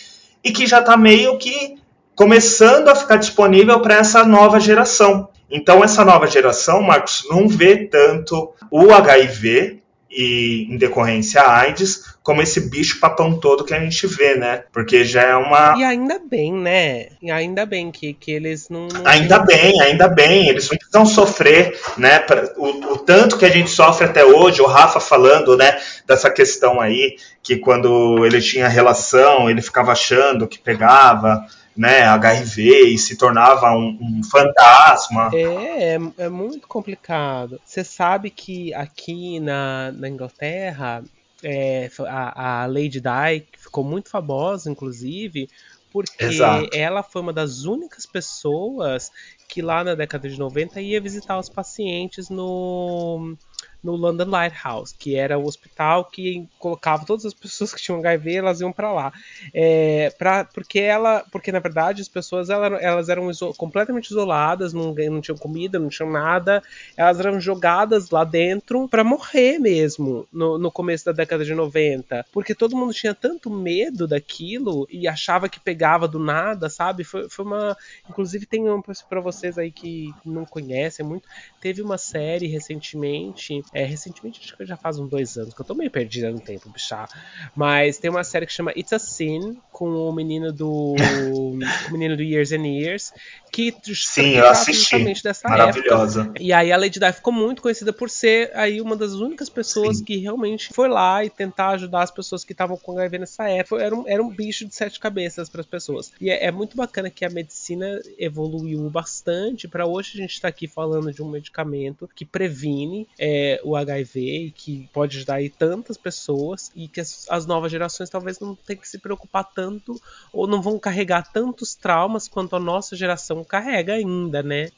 e que já está meio que começando a ficar disponível para essa nova geração. Então, essa nova geração, Marcos, não vê tanto o HIV e, em decorrência, a AIDS como esse bicho papão todo que a gente vê, né? Porque já é uma. E ainda bem, né? E ainda bem que, que eles não. não ainda bem, ainda bem. Eles não precisam sofrer, né? Pra, o, o, tanto que a gente sofre até hoje, o Rafa falando, né? Dessa questão aí, que quando ele tinha relação, ele ficava achando que pegava né, HIV e se tornava um, um fantasma. É, é, é, muito complicado. Você sabe que aqui na, na Inglaterra é, a, a Lady Di ficou muito famosa, inclusive, porque Exato. ela foi uma das únicas pessoas que lá na década de 90 ia visitar os pacientes no no London Lighthouse, que era o hospital que colocava todas as pessoas que tinham HIV, elas iam para lá. É, pra, porque ela, porque na verdade as pessoas elas, elas eram iso completamente isoladas, não, não tinham comida, não tinham nada, elas eram jogadas lá dentro para morrer mesmo no, no começo da década de 90, porque todo mundo tinha tanto medo daquilo e achava que pegava do nada, sabe? Foi, foi uma, inclusive tem um para vocês aí que não conhecem muito, teve uma série recentemente é, recentemente, acho que já faz uns dois anos, que eu tô meio perdida no tempo, bichá. Mas tem uma série que chama It's a Sin, com o menino do. o menino do Years and Years, que Sim, eu assisti. justamente dessa Maravilhosa. época. E aí a Lady Di ficou muito conhecida por ser aí uma das únicas pessoas Sim. que realmente foi lá e tentar ajudar as pessoas que estavam com HIV nessa época. Era um, era um bicho de sete cabeças para as pessoas. E é, é, muito bacana que a medicina evoluiu bastante para hoje a gente estar tá aqui falando de um medicamento que previne é, o HIV que pode ajudar aí tantas pessoas e que as, as novas gerações talvez não tenham que se preocupar tanto ou não vão carregar tantos traumas quanto a nossa geração carrega ainda, né?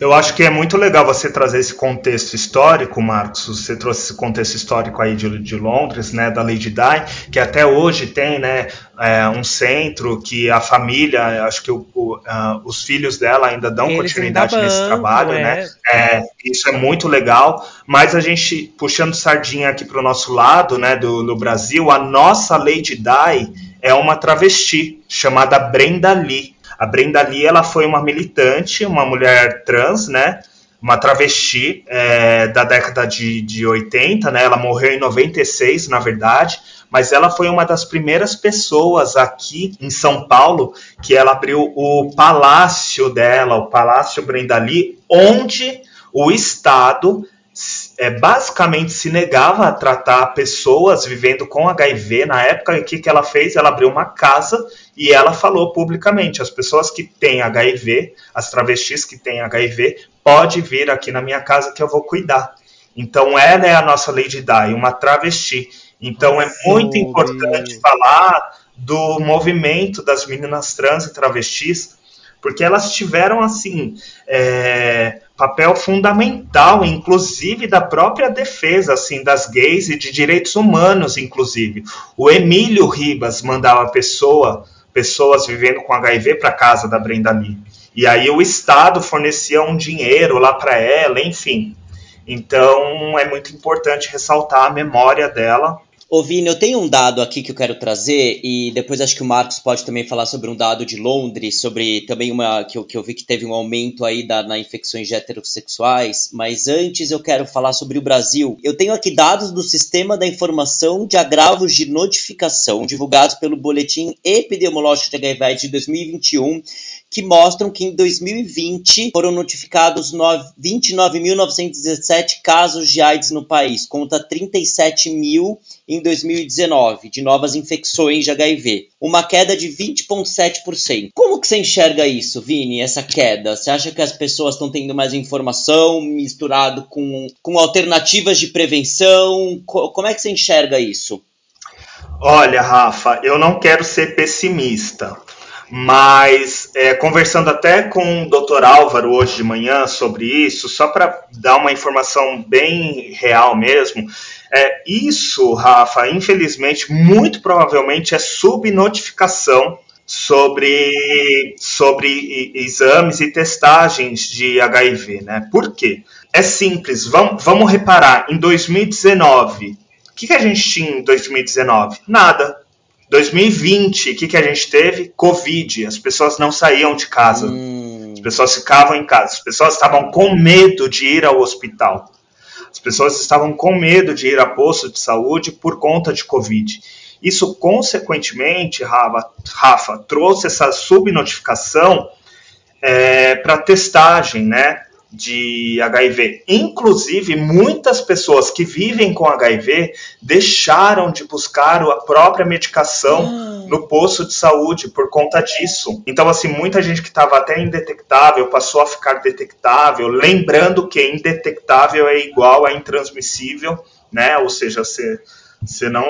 Eu acho que é muito legal você trazer esse contexto histórico, Marcos. Você trouxe esse contexto histórico aí de, de Londres, né, da Lady Di, que até hoje tem, né, é, um centro que a família, acho que o, o, uh, os filhos dela ainda dão Eles continuidade ainda nesse trabalho, é. né? É, isso é muito legal. Mas a gente puxando sardinha aqui para o nosso lado, né, do, do Brasil, a nossa Lady Di é uma travesti chamada Brenda Lee. A Brenda Lee ela foi uma militante, uma mulher trans, né? Uma travesti é, da década de, de 80, né? Ela morreu em 96, na verdade, mas ela foi uma das primeiras pessoas aqui em São Paulo que ela abriu o palácio dela, o Palácio Brenda Lee, onde o Estado é, basicamente se negava a tratar pessoas vivendo com HIV. Na época, o que, que ela fez? Ela abriu uma casa e ela falou publicamente: as pessoas que têm HIV, as travestis que têm HIV, pode vir aqui na minha casa que eu vou cuidar. Então, ela é a nossa Lady Di, uma travesti. Então, é muito importante falar do movimento das meninas trans e travestis, porque elas tiveram, assim, é, papel fundamental, inclusive da própria defesa assim das gays e de direitos humanos, inclusive. O Emílio Ribas mandava pessoa, pessoas vivendo com HIV para casa da Brenda Lee. E aí o Estado fornecia um dinheiro lá para ela, enfim. Então é muito importante ressaltar a memória dela Ô Vini, eu tenho um dado aqui que eu quero trazer e depois acho que o Marcos pode também falar sobre um dado de Londres, sobre também uma que eu, que eu vi que teve um aumento aí da, na infecções heterossexuais, mas antes eu quero falar sobre o Brasil. Eu tenho aqui dados do Sistema da Informação de Agravos de Notificação, divulgados pelo Boletim Epidemiológico de HIV de 2021, que mostram que em 2020 foram notificados 29.917 casos de AIDS no país, contra 37 mil em 2019 de novas infecções de HIV, uma queda de 20,7%. Como que você enxerga isso, Vini, essa queda? Você acha que as pessoas estão tendo mais informação misturado com, com alternativas de prevenção? Como é que você enxerga isso? Olha, Rafa, eu não quero ser pessimista, mas é, conversando até com o Dr. Álvaro hoje de manhã sobre isso, só para dar uma informação bem real mesmo, é, isso, Rafa, infelizmente, muito provavelmente é subnotificação sobre, sobre exames e testagens de HIV, né? Por quê? É simples, vamos, vamos reparar, em 2019, o que, que a gente tinha em 2019? Nada 2020, o que, que a gente teve? Covid. As pessoas não saíam de casa. Hum. As pessoas ficavam em casa. As pessoas estavam com medo de ir ao hospital. As pessoas estavam com medo de ir a posto de saúde por conta de Covid. Isso, consequentemente, Rafa, Rafa trouxe essa subnotificação é, para testagem, né? De HIV. Inclusive, muitas pessoas que vivem com HIV deixaram de buscar a própria medicação hum. no posto de saúde por conta disso. Então, assim, muita gente que estava até indetectável passou a ficar detectável, lembrando que indetectável é igual a intransmissível, né? Ou seja, você, você não.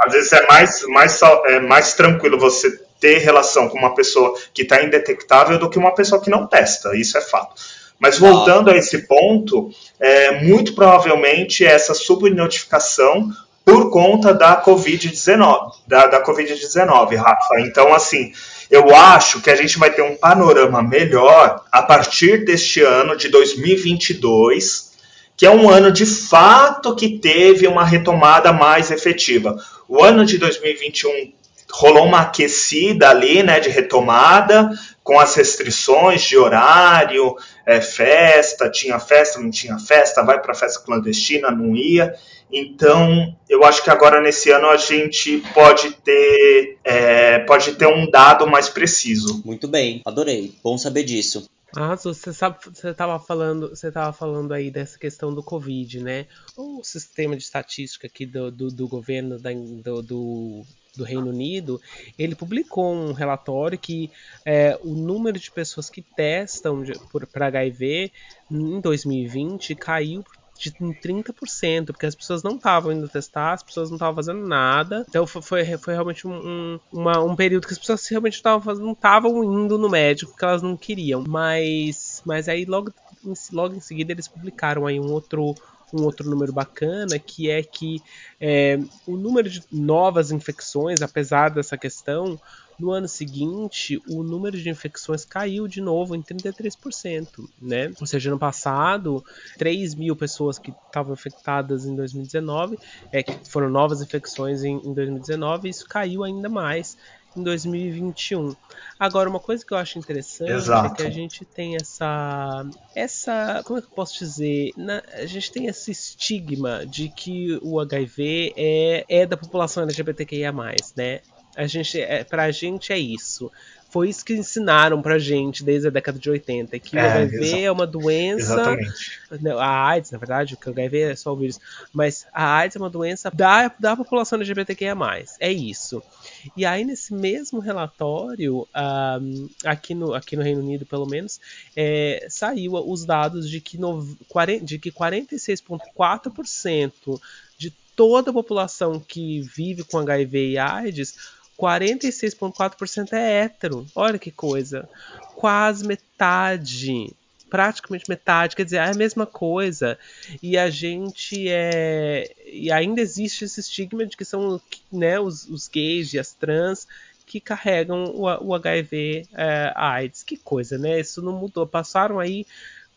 Às vezes é mais, mais, é mais tranquilo você ter relação com uma pessoa que está indetectável do que uma pessoa que não testa. Isso é fato. Mas voltando a esse ponto, é, muito provavelmente essa subnotificação por conta da Covid-19, da, da Covid-19, Rafa. Então, assim, eu acho que a gente vai ter um panorama melhor a partir deste ano de 2022, que é um ano de fato que teve uma retomada mais efetiva. O ano de 2021 rolou uma aquecida ali, né, de retomada, com as restrições de horário, é, festa, tinha festa, não tinha festa, vai para festa clandestina, não ia. Então, eu acho que agora nesse ano a gente pode ter, é, pode ter um dado mais preciso. Muito bem, adorei. Bom saber disso. Ah, você sabe, você estava falando, você tava falando aí dessa questão do Covid, né? O sistema de estatística aqui do, do, do governo da, do, do do Reino Unido, ele publicou um relatório que é, o número de pessoas que testam para HIV em 2020 caiu de 30%, porque as pessoas não estavam indo testar, as pessoas não estavam fazendo nada. Então foi, foi realmente um, um, uma, um período que as pessoas realmente não estavam indo no médico porque elas não queriam. Mas, mas aí logo, logo em seguida eles publicaram aí um outro um outro número bacana, que é que é, o número de novas infecções, apesar dessa questão, No ano seguinte, o número de infecções caiu de novo em 33%, né? Ou seja, no passado, 3 mil pessoas que estavam infectadas em 2019, é, que foram novas infecções em, em 2019, isso caiu ainda mais em 2021. Agora, uma coisa que eu acho interessante Exato. é que a gente tem essa. essa como é que eu posso dizer? Na, a gente tem esse estigma de que o HIV é, é da população LGBTQIA, né? A gente, é, pra gente é isso. Foi isso que ensinaram pra gente desde a década de 80, que é, o HIV é uma doença. Exatamente. A AIDS, na verdade, o HIV é só o vírus. Mas a AIDS é uma doença da, da população LGBTQIA. É isso. E aí, nesse mesmo relatório, aqui, no, aqui no Reino Unido, pelo menos, é, saiu os dados de que, de que 46,4% de toda a população que vive com HIV e AIDS 46,4% é hétero. Olha que coisa. Quase metade. Praticamente metade, quer dizer, é a mesma coisa. E a gente é. E ainda existe esse estigma de que são né, os, os gays e as trans que carregam o, o HIV é, AIDS. Que coisa, né? Isso não mudou. Passaram aí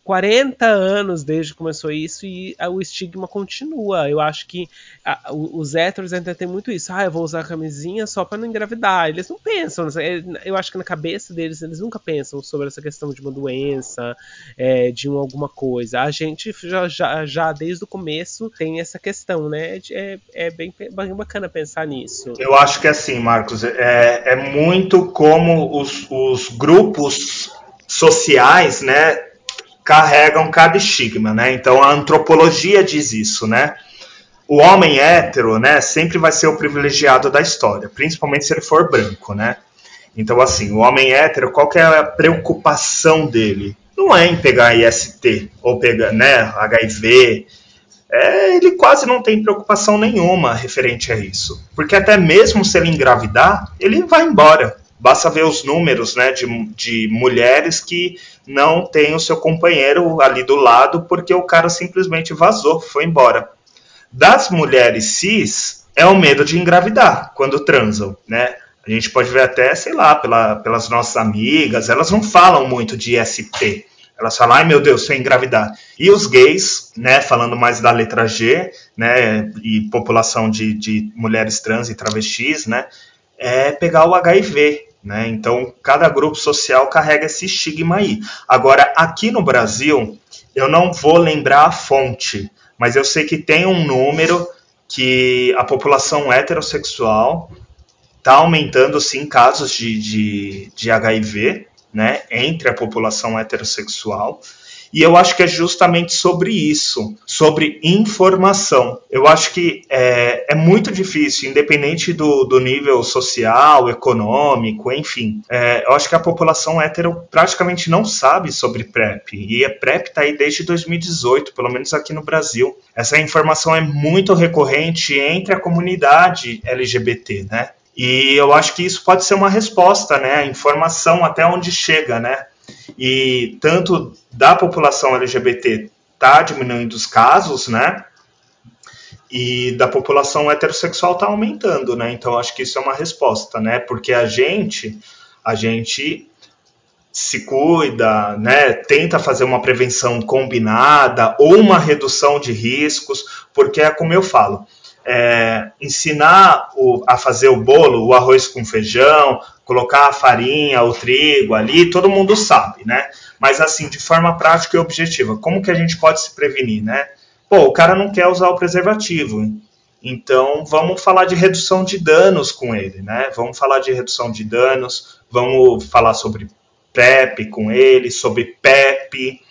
40 anos desde que começou isso e o estigma continua. Eu acho que a, os héteros ainda tem muito isso. Ah, eu vou usar a camisinha só para não engravidar. Eles não pensam. Eu acho que na cabeça deles, eles nunca pensam sobre essa questão de uma doença, é, de uma, alguma coisa. A gente já, já, já, desde o começo tem essa questão, né? É, é bem, bem bacana pensar nisso. Eu acho que é assim, Marcos, é, é muito como os, os grupos sociais, né? Carregam cada estigma, né? Então a antropologia diz isso, né? O homem hétero, né, sempre vai ser o privilegiado da história, principalmente se ele for branco, né? Então assim, o homem hétero, qual que é a preocupação dele? Não é em pegar IST ou pegar, né, HIV. É, ele quase não tem preocupação nenhuma referente a isso, porque até mesmo se ele engravidar, ele vai embora. Basta ver os números, né, de, de mulheres que não tem o seu companheiro ali do lado porque o cara simplesmente vazou, foi embora. Das mulheres cis, é o medo de engravidar quando transam, né? A gente pode ver até, sei lá, pela, pelas nossas amigas, elas não falam muito de IST. Elas falam, ai meu Deus, se eu engravidar. E os gays, né, falando mais da letra G, né, e população de, de mulheres trans e travestis, né, é pegar o HIV, né? Então, cada grupo social carrega esse estigma aí. Agora, aqui no Brasil, eu não vou lembrar a fonte, mas eu sei que tem um número que a população heterossexual está aumentando, sim, casos de, de, de HIV né, entre a população heterossexual. E eu acho que é justamente sobre isso, sobre informação. Eu acho que é, é muito difícil, independente do, do nível social, econômico, enfim. É, eu acho que a população hétero praticamente não sabe sobre PrEP. E a PrEP está aí desde 2018, pelo menos aqui no Brasil. Essa informação é muito recorrente entre a comunidade LGBT, né? E eu acho que isso pode ser uma resposta, né? A informação até onde chega, né? E tanto da população LGBT está diminuindo os casos, né? E da população heterossexual está aumentando, né? Então acho que isso é uma resposta, né? Porque a gente, a gente se cuida, né? Tenta fazer uma prevenção combinada ou uma redução de riscos, porque é como eu falo, é, ensinar o, a fazer o bolo, o arroz com feijão, colocar a farinha, o trigo ali, todo mundo sabe, né? Mas assim, de forma prática e objetiva, como que a gente pode se prevenir, né? Pô, o cara não quer usar o preservativo, então vamos falar de redução de danos com ele, né? Vamos falar de redução de danos, vamos falar sobre PrEP com ele, sobre PEP,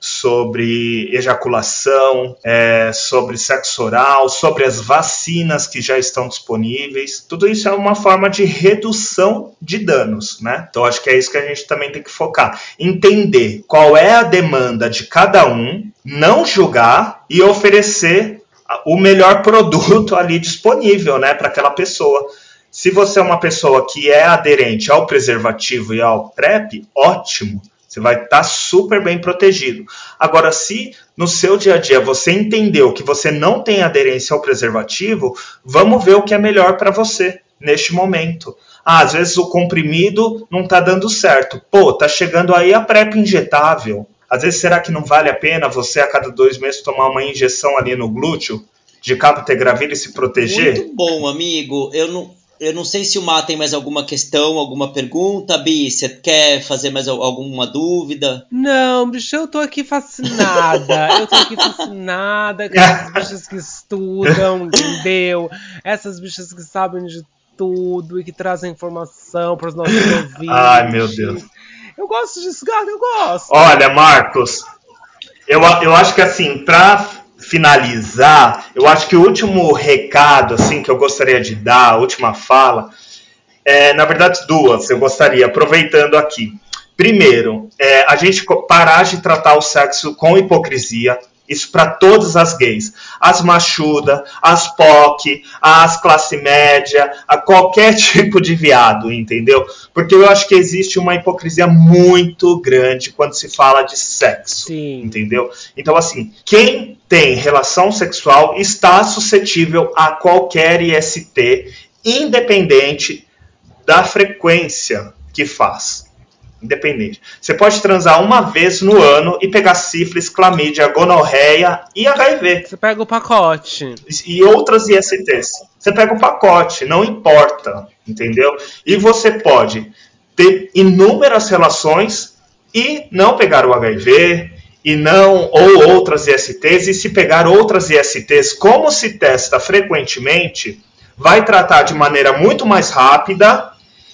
sobre ejaculação, é, sobre sexo oral, sobre as vacinas que já estão disponíveis. Tudo isso é uma forma de redução de danos, né? Então acho que é isso que a gente também tem que focar. Entender qual é a demanda de cada um, não julgar e oferecer o melhor produto ali disponível, né, para aquela pessoa. Se você é uma pessoa que é aderente ao preservativo e ao PrEP, ótimo. Você vai estar tá super bem protegido. Agora, se no seu dia a dia você entendeu que você não tem aderência ao preservativo, vamos ver o que é melhor para você. neste momento. Ah, às vezes o comprimido não está dando certo. Pô, tá chegando aí a PrEP injetável. Às vezes, será que não vale a pena você, a cada dois meses, tomar uma injeção ali no glúteo de cabotegravir e se proteger? Muito bom, amigo. Eu não, eu não sei se o Má tem mais alguma questão, alguma pergunta. Bi, você quer fazer mais alguma dúvida? Não, bicho, eu tô aqui fascinada. eu tô aqui fascinada com essas bichas que estudam, entendeu? Essas bichas que sabem de tudo e que trazem informação para os nossos ouvintes. Ai, meu Deus. Eu gosto disso, gato, eu gosto. Olha, Marcos, eu, eu acho que assim, para finalizar, eu acho que o último recado assim que eu gostaria de dar, a última fala, é, na verdade duas, eu gostaria, aproveitando aqui. Primeiro, é, a gente parar de tratar o sexo com hipocrisia, isso para todas as gays. As machuda, as POC, as classe média, a qualquer tipo de viado, entendeu? Porque eu acho que existe uma hipocrisia muito grande quando se fala de sexo, Sim. entendeu? Então, assim, quem tem relação sexual está suscetível a qualquer IST, independente da frequência que faz independente. Você pode transar uma vez no ano e pegar sífilis, clamídia, gonorreia e HIV. Você pega o pacote. E outras ISTs. Você pega o pacote, não importa, entendeu? E você pode ter inúmeras relações e não pegar o HIV e não ou outras ISTs e se pegar outras ISTs, como se testa frequentemente, vai tratar de maneira muito mais rápida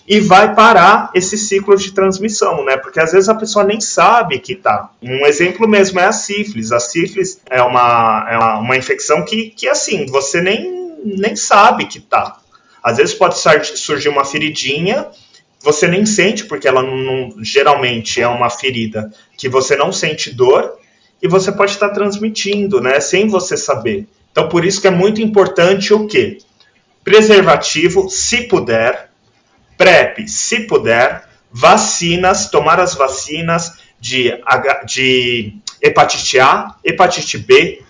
e vai parar esse ciclo de transmissão, né? Porque às vezes a pessoa nem sabe que tá. Um exemplo mesmo é a sífilis. A sífilis é uma, é uma, uma infecção que, que, assim, você nem, nem sabe que tá. Às vezes pode surgir uma feridinha, você nem sente, porque ela não, geralmente é uma ferida que você não sente dor, e você pode estar transmitindo, né? Sem você saber. Então, por isso que é muito importante o quê? Preservativo, se puder, PrEP, se puder, vacinas, tomar as vacinas de, de hepatite A, hepatite B,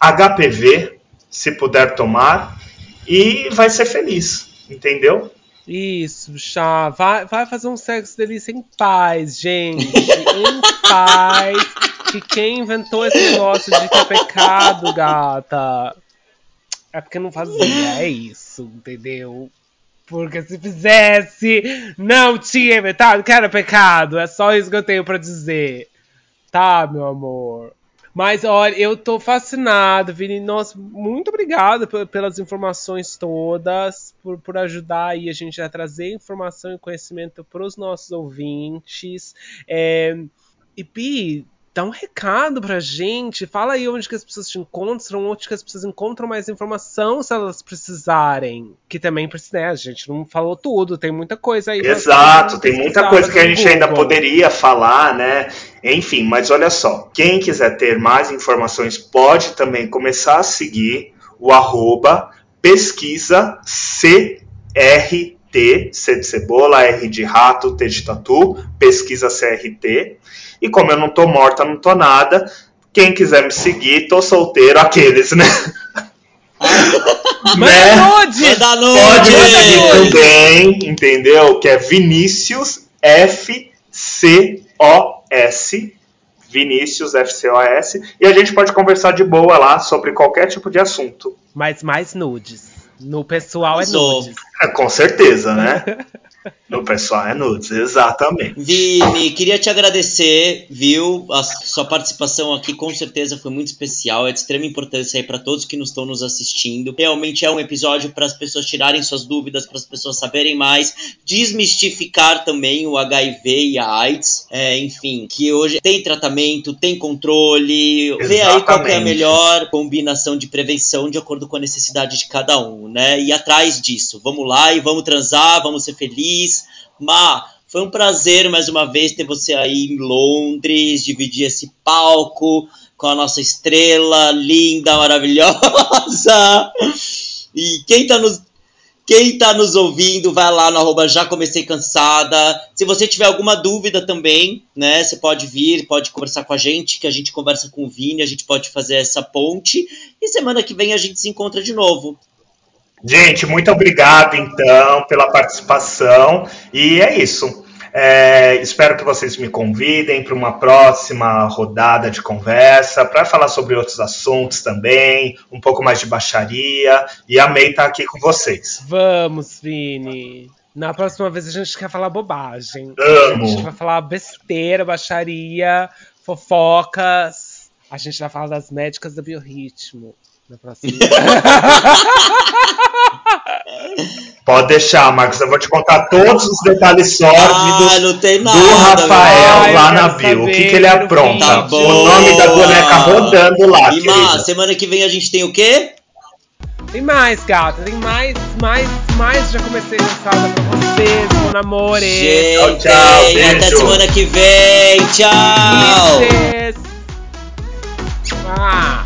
HPV, se puder tomar, e vai ser feliz, entendeu? Isso, chá. Vai, vai fazer um sexo delícia em paz, gente. em paz. Que quem inventou esse negócio de que é pecado, gata? É porque não fazia, é isso, entendeu? Porque se fizesse, não tinha inventado que era pecado. É só isso que eu tenho para dizer. Tá, meu amor? Mas olha, eu tô fascinado, Vini. Nossa, muito obrigado pelas informações todas, por, por ajudar aí a gente a trazer informação e conhecimento para os nossos ouvintes. É, e Pi, dá um recado pra gente. Fala aí onde que as pessoas te encontram, onde que as pessoas encontram mais informação se elas precisarem. Que também precisa, né? A gente não falou tudo, tem muita coisa aí. Exato, tem muita coisa que a gente Google. ainda poderia falar, né? Enfim, mas olha só, quem quiser ter mais informações pode também começar a seguir o arroba pesquisa CRT, C de cebola, R de rato, T de tatu, pesquisa CRT. E como eu não tô morta, não tô nada, quem quiser me seguir, tô solteiro, aqueles, né? né? Nudes. Pode me seguir também, entendeu? Que é Vinícius F-C-O-S. Vinícius F-C-O-S. E a gente pode conversar de boa lá sobre qualquer tipo de assunto. Mas mais nudes. No pessoal é nudes. É, com certeza, né? No pessoal é nudes, exatamente. Vini, queria te agradecer, viu? A sua participação aqui com certeza foi muito especial, é de extrema importância aí para todos que nos estão nos assistindo. Realmente é um episódio para as pessoas tirarem suas dúvidas, para as pessoas saberem mais, desmistificar também o HIV e a AIDS, é, enfim, que hoje tem tratamento, tem controle, exatamente. vê aí qual é a melhor combinação de prevenção de acordo com a necessidade de cada um, né? E atrás disso, vamos lá e vamos transar, vamos ser felizes feliz. Má, foi um prazer mais uma vez ter você aí em Londres, dividir esse palco com a nossa estrela linda, maravilhosa. E quem tá nos quem tá nos ouvindo, vai lá no arroba já comecei cansada. Se você tiver alguma dúvida também, né, você pode vir, pode conversar com a gente, que a gente conversa com o Vini, a gente pode fazer essa ponte. E semana que vem a gente se encontra de novo. Gente, muito obrigado então pela participação. E é isso. É, espero que vocês me convidem para uma próxima rodada de conversa para falar sobre outros assuntos também, um pouco mais de baixaria. E amei estar aqui com vocês. Vamos, Vini. Na próxima vez a gente quer falar bobagem. Amo. A gente vai falar besteira, baixaria, fofocas. A gente vai falar das médicas do biorritmo. Pode deixar, Marcos. Eu vou te contar todos os detalhes sórdidos Ah, do Rafael Ai, lá na bio. O que, que ele apronta? Tá o nome da boneca rodando lá, E Má, semana que vem a gente tem o quê? Tem mais, gata. Tem mais, mais, mais. Já comecei lançada pra vocês, meu namoro. Gente, Tchau, tchau, até beijo. semana que vem. Tchau. Ah.